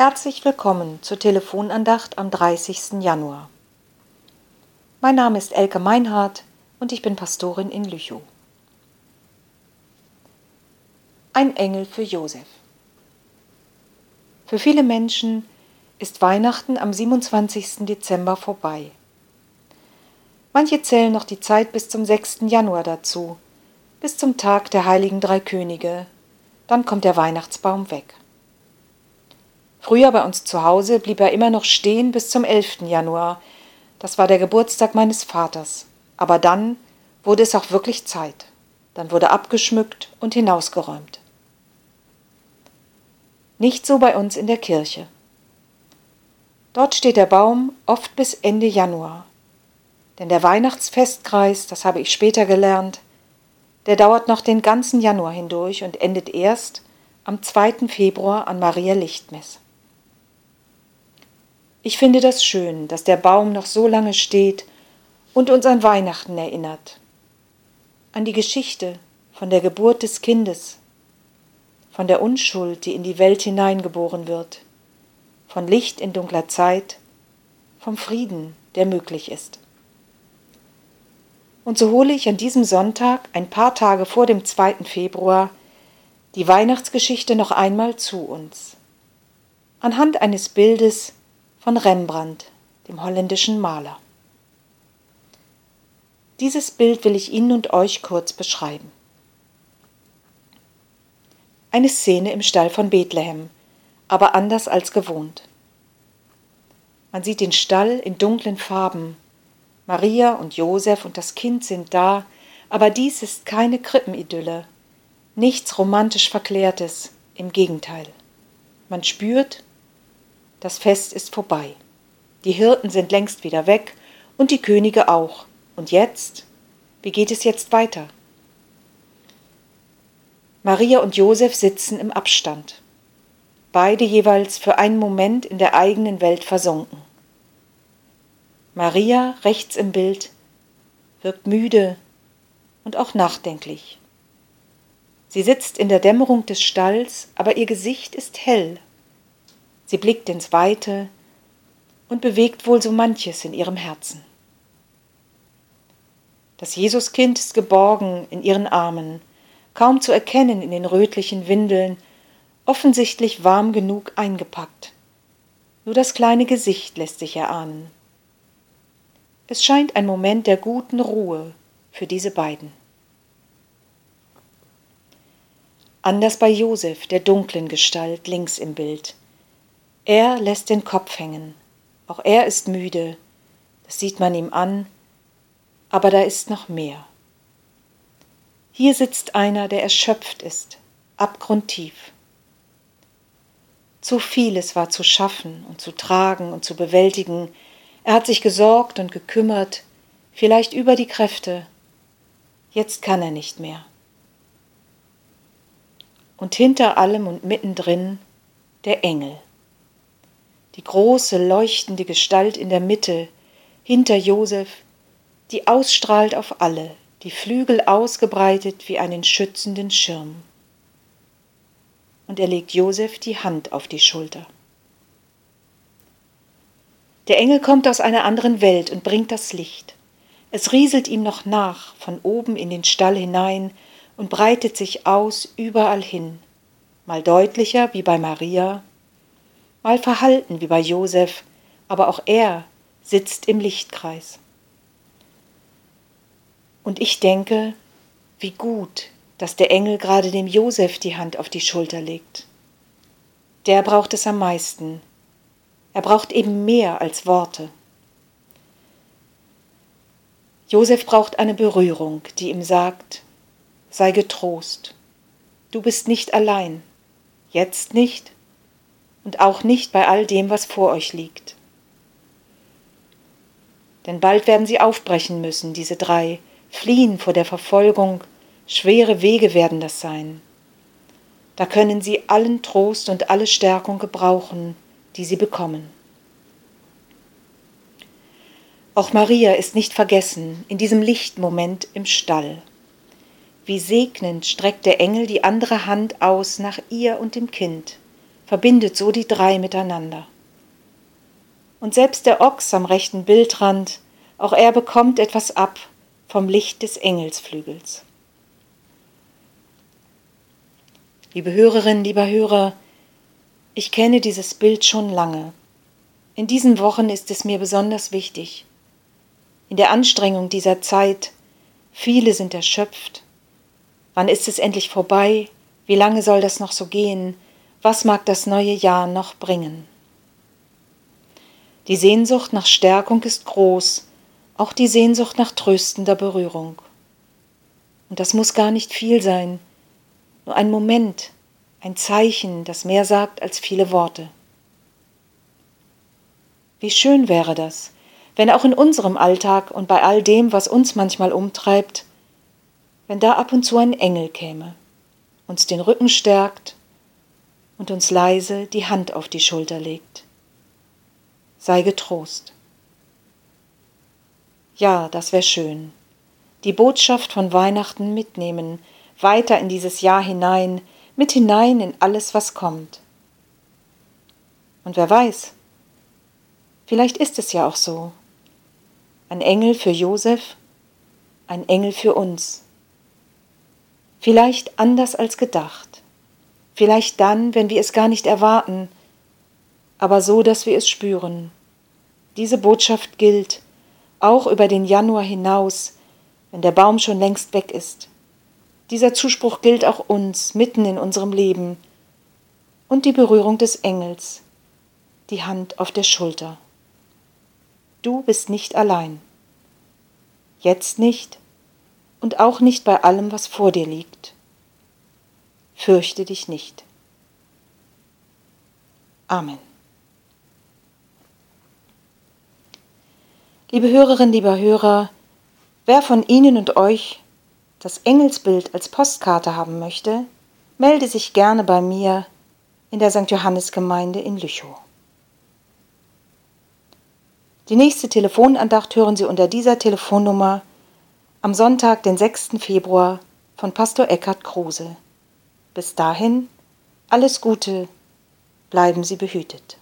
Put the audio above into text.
Herzlich willkommen zur Telefonandacht am 30. Januar. Mein Name ist Elke Meinhardt und ich bin Pastorin in Lüchow. Ein Engel für Josef. Für viele Menschen ist Weihnachten am 27. Dezember vorbei. Manche zählen noch die Zeit bis zum 6. Januar dazu, bis zum Tag der heiligen drei Könige. Dann kommt der Weihnachtsbaum weg. Früher bei uns zu Hause blieb er immer noch stehen bis zum 11. Januar. Das war der Geburtstag meines Vaters. Aber dann wurde es auch wirklich Zeit. Dann wurde abgeschmückt und hinausgeräumt. Nicht so bei uns in der Kirche. Dort steht der Baum oft bis Ende Januar. Denn der Weihnachtsfestkreis, das habe ich später gelernt, der dauert noch den ganzen Januar hindurch und endet erst am 2. Februar an Maria Lichtmess. Ich finde das schön, dass der Baum noch so lange steht und uns an Weihnachten erinnert, an die Geschichte von der Geburt des Kindes, von der Unschuld, die in die Welt hineingeboren wird, von Licht in dunkler Zeit, vom Frieden, der möglich ist. Und so hole ich an diesem Sonntag, ein paar Tage vor dem 2. Februar, die Weihnachtsgeschichte noch einmal zu uns. Anhand eines Bildes, von Rembrandt, dem holländischen Maler. Dieses Bild will ich Ihnen und euch kurz beschreiben. Eine Szene im Stall von Bethlehem, aber anders als gewohnt. Man sieht den Stall in dunklen Farben. Maria und Josef und das Kind sind da, aber dies ist keine Krippenidylle, nichts romantisch Verklärtes, im Gegenteil. Man spürt, das Fest ist vorbei. Die Hirten sind längst wieder weg und die Könige auch. Und jetzt? Wie geht es jetzt weiter? Maria und Josef sitzen im Abstand, beide jeweils für einen Moment in der eigenen Welt versunken. Maria, rechts im Bild, wirkt müde und auch nachdenklich. Sie sitzt in der Dämmerung des Stalls, aber ihr Gesicht ist hell Sie blickt ins Weite und bewegt wohl so manches in ihrem Herzen. Das Jesuskind ist geborgen in ihren Armen, kaum zu erkennen in den rötlichen Windeln, offensichtlich warm genug eingepackt. Nur das kleine Gesicht lässt sich erahnen. Es scheint ein Moment der guten Ruhe für diese beiden. Anders bei Josef, der dunklen Gestalt links im Bild. Er lässt den Kopf hängen. Auch er ist müde. Das sieht man ihm an. Aber da ist noch mehr. Hier sitzt einer, der erschöpft ist, abgrundtief. Zu vieles war zu schaffen und zu tragen und zu bewältigen. Er hat sich gesorgt und gekümmert, vielleicht über die Kräfte. Jetzt kann er nicht mehr. Und hinter allem und mittendrin der Engel die große leuchtende Gestalt in der Mitte, hinter Josef, die ausstrahlt auf alle, die Flügel ausgebreitet wie einen schützenden Schirm. Und er legt Josef die Hand auf die Schulter. Der Engel kommt aus einer anderen Welt und bringt das Licht. Es rieselt ihm noch nach, von oben in den Stall hinein und breitet sich aus überall hin, mal deutlicher wie bei Maria, mal verhalten wie bei Josef, aber auch er sitzt im Lichtkreis. Und ich denke, wie gut, dass der Engel gerade dem Josef die Hand auf die Schulter legt. Der braucht es am meisten. Er braucht eben mehr als Worte. Josef braucht eine Berührung, die ihm sagt, sei getrost, du bist nicht allein, jetzt nicht, und auch nicht bei all dem, was vor euch liegt. Denn bald werden sie aufbrechen müssen, diese drei, fliehen vor der Verfolgung, schwere Wege werden das sein. Da können sie allen Trost und alle Stärkung gebrauchen, die sie bekommen. Auch Maria ist nicht vergessen in diesem Lichtmoment im Stall. Wie segnend streckt der Engel die andere Hand aus nach ihr und dem Kind verbindet so die drei miteinander. Und selbst der Ochs am rechten Bildrand, auch er bekommt etwas ab vom Licht des Engelsflügels. Liebe Hörerinnen, lieber Hörer, ich kenne dieses Bild schon lange. In diesen Wochen ist es mir besonders wichtig. In der Anstrengung dieser Zeit, viele sind erschöpft. Wann ist es endlich vorbei? Wie lange soll das noch so gehen? Was mag das neue Jahr noch bringen? Die Sehnsucht nach Stärkung ist groß, auch die Sehnsucht nach tröstender Berührung. Und das muss gar nicht viel sein, nur ein Moment, ein Zeichen, das mehr sagt als viele Worte. Wie schön wäre das, wenn auch in unserem Alltag und bei all dem, was uns manchmal umtreibt, wenn da ab und zu ein Engel käme, uns den Rücken stärkt und uns leise die Hand auf die Schulter legt. Sei getrost. Ja, das wäre schön. Die Botschaft von Weihnachten mitnehmen, weiter in dieses Jahr hinein, mit hinein in alles, was kommt. Und wer weiß, vielleicht ist es ja auch so. Ein Engel für Josef, ein Engel für uns. Vielleicht anders als gedacht. Vielleicht dann, wenn wir es gar nicht erwarten, aber so, dass wir es spüren. Diese Botschaft gilt auch über den Januar hinaus, wenn der Baum schon längst weg ist. Dieser Zuspruch gilt auch uns mitten in unserem Leben und die Berührung des Engels, die Hand auf der Schulter. Du bist nicht allein. Jetzt nicht und auch nicht bei allem, was vor dir liegt. Fürchte dich nicht. Amen. Liebe Hörerinnen, lieber Hörer, wer von Ihnen und euch das Engelsbild als Postkarte haben möchte, melde sich gerne bei mir in der St. Johannes Gemeinde in Lüchow. Die nächste Telefonandacht hören Sie unter dieser Telefonnummer am Sonntag, den 6. Februar von Pastor Eckhard Kruse. Bis dahin alles Gute, bleiben Sie behütet.